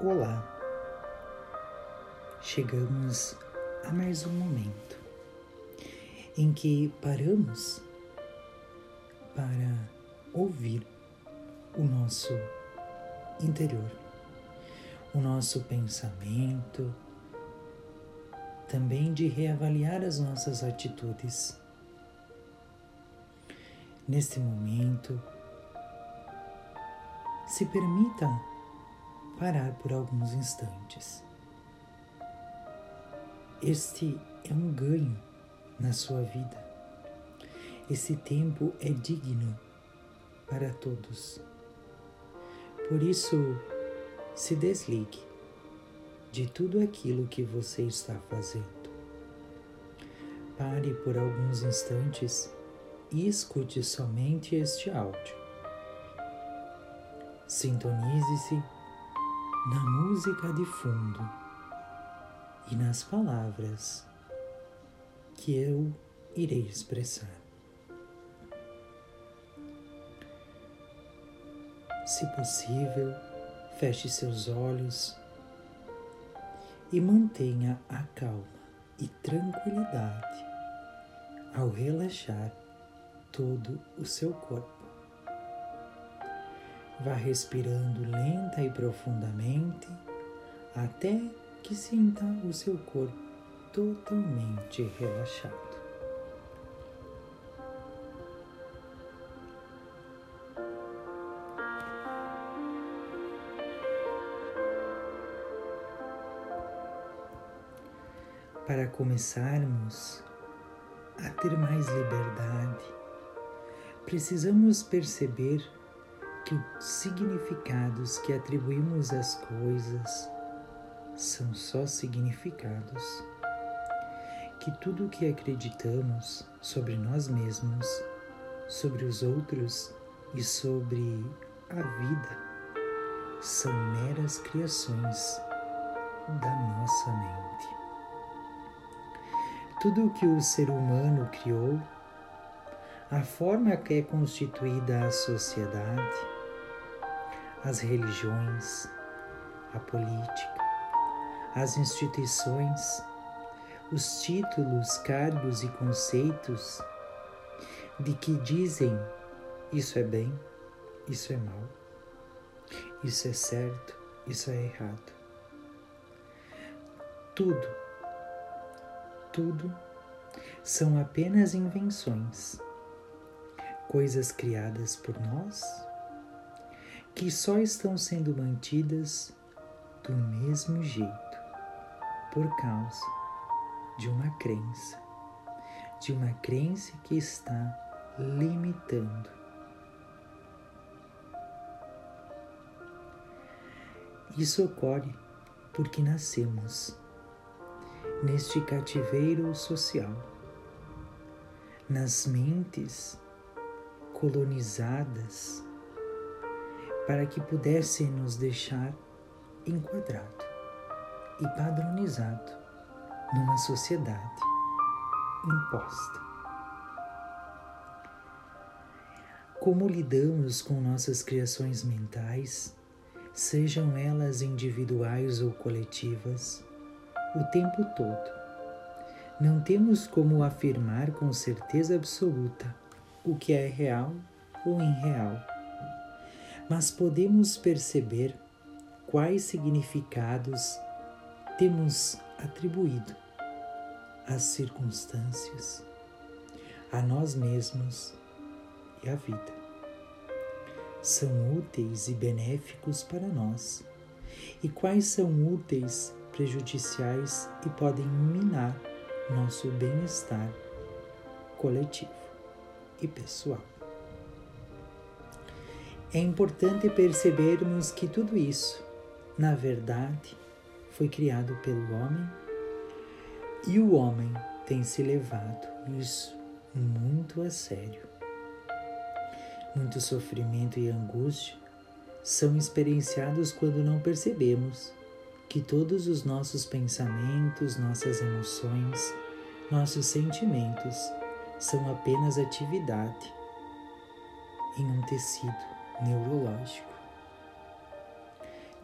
Olá, chegamos a mais um momento em que paramos para ouvir o nosso interior, o nosso pensamento, também de reavaliar as nossas atitudes. Neste momento, se permita parar por alguns instantes. Este é um ganho na sua vida. Esse tempo é digno para todos. Por isso, se desligue de tudo aquilo que você está fazendo. Pare por alguns instantes e escute somente este áudio. Sintonize-se na música de fundo e nas palavras que eu irei expressar. Se possível, feche seus olhos e mantenha a calma e tranquilidade ao relaxar todo o seu corpo. Vá respirando lenta e profundamente até que sinta o seu corpo totalmente relaxado. Para começarmos a ter mais liberdade, precisamos perceber que os significados que atribuímos às coisas são só significados. Que tudo o que acreditamos sobre nós mesmos, sobre os outros e sobre a vida são meras criações da nossa mente. Tudo o que o ser humano criou, a forma que é constituída a sociedade, as religiões, a política, as instituições, os títulos, cargos e conceitos de que dizem isso é bem, isso é mal, isso é certo, isso é errado. Tudo, tudo são apenas invenções, coisas criadas por nós que só estão sendo mantidas do mesmo jeito por causa de uma crença, de uma crença que está limitando. Isso ocorre porque nascemos neste cativeiro social, nas mentes colonizadas para que pudessem nos deixar enquadrado e padronizado numa sociedade imposta. Como lidamos com nossas criações mentais, sejam elas individuais ou coletivas, o tempo todo? Não temos como afirmar com certeza absoluta o que é real ou irreal mas podemos perceber quais significados temos atribuído às circunstâncias, a nós mesmos e à vida. São úteis e benéficos para nós, e quais são úteis, prejudiciais e podem minar nosso bem-estar coletivo e pessoal. É importante percebermos que tudo isso, na verdade, foi criado pelo homem e o homem tem se levado isso muito a sério. Muito sofrimento e angústia são experienciados quando não percebemos que todos os nossos pensamentos, nossas emoções, nossos sentimentos são apenas atividade em um tecido neurológico.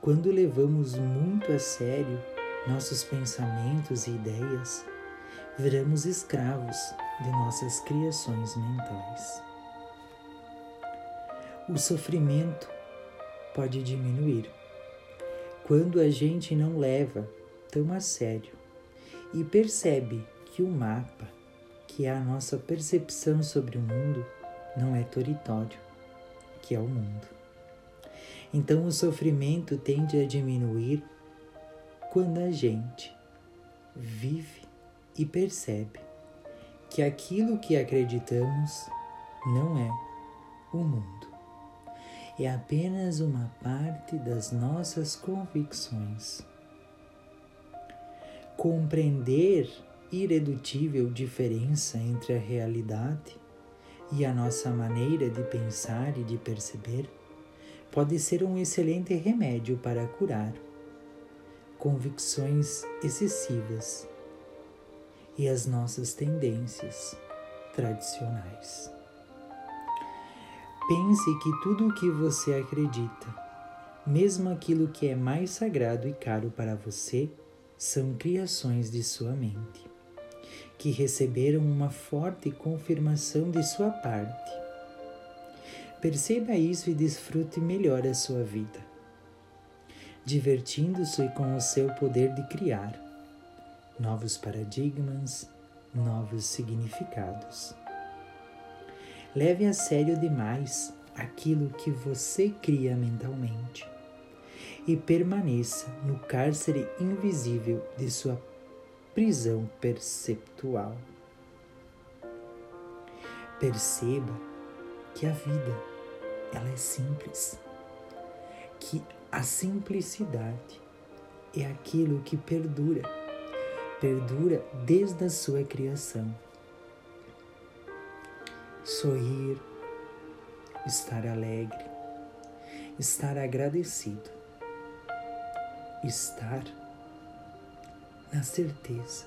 quando levamos muito a sério nossos pensamentos e ideias, viramos escravos de nossas criações mentais. O sofrimento pode diminuir quando a gente não leva tão a sério e percebe que o mapa, que é a nossa percepção sobre o mundo, não é território, que é o mundo. Então o sofrimento tende a diminuir quando a gente vive e percebe que aquilo que acreditamos não é o mundo. É apenas uma parte das nossas convicções. Compreender irredutível diferença entre a realidade e a nossa maneira de pensar e de perceber pode ser um excelente remédio para curar convicções excessivas e as nossas tendências tradicionais. Pense que tudo o que você acredita, mesmo aquilo que é mais sagrado e caro para você, são criações de sua mente, que receberam uma forte confirmação de sua parte. Perceba isso e desfrute melhor a sua vida, divertindo-se com o seu poder de criar novos paradigmas, novos significados. Leve a sério demais aquilo que você cria mentalmente e permaneça no cárcere invisível de sua prisão perceptual. Perceba que a vida ela é simples, que a simplicidade é aquilo que perdura perdura desde a sua criação. Sorrir, estar alegre, estar agradecido, estar na certeza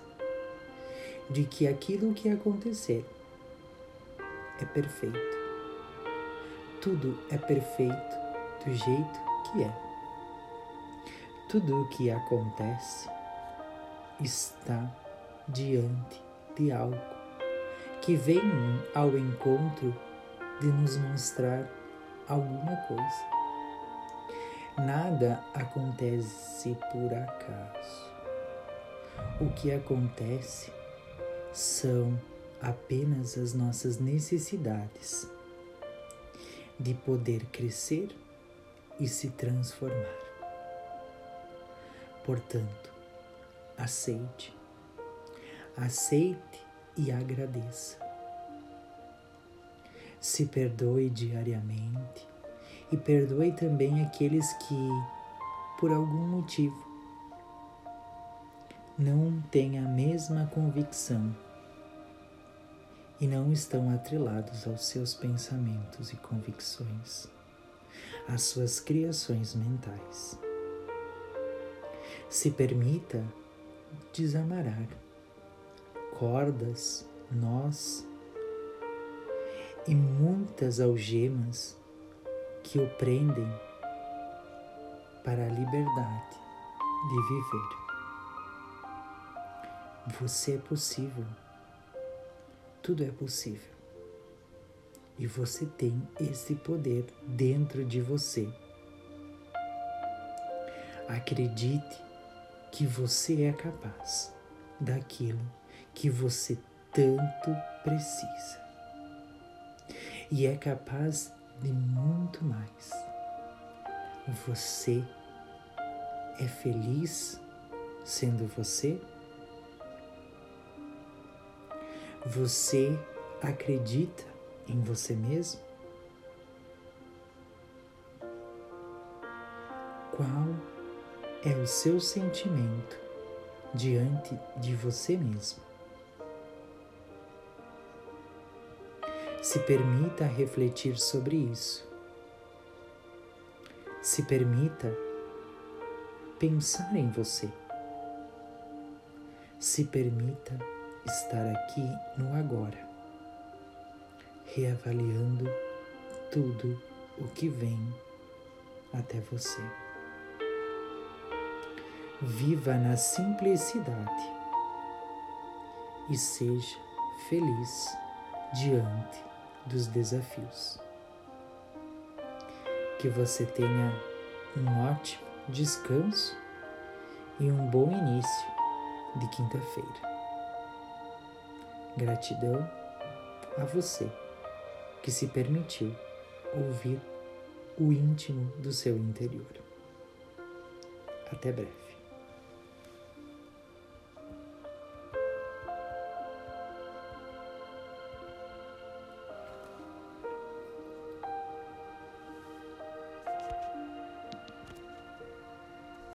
de que aquilo que acontecer é perfeito. Tudo é perfeito do jeito que é. Tudo o que acontece está diante de algo que vem ao encontro de nos mostrar alguma coisa. Nada acontece por acaso. O que acontece são apenas as nossas necessidades de poder crescer e se transformar. Portanto, aceite. Aceite e agradeça. Se perdoe diariamente e perdoe também aqueles que, por algum motivo, não têm a mesma convicção e não estão atrelados aos seus pensamentos e convicções, às suas criações mentais. Se permita desamarar cordas, nós e muitas algemas que o prendem para a liberdade de viver. Você é possível, tudo é possível. E você tem esse poder dentro de você. Acredite que você é capaz daquilo que você tanto precisa. E é capaz de muito mais. Você é feliz sendo você? Você acredita em você mesmo? Qual é o seu sentimento diante de você mesmo. Se permita refletir sobre isso. Se permita pensar em você. Se permita estar aqui no agora, reavaliando tudo o que vem até você. viva na simplicidade e seja feliz diante dos desafios. Que você tenha um ótimo descanso e um bom início de quinta-feira. Gratidão a você que se permitiu ouvir o íntimo do seu interior. Até breve.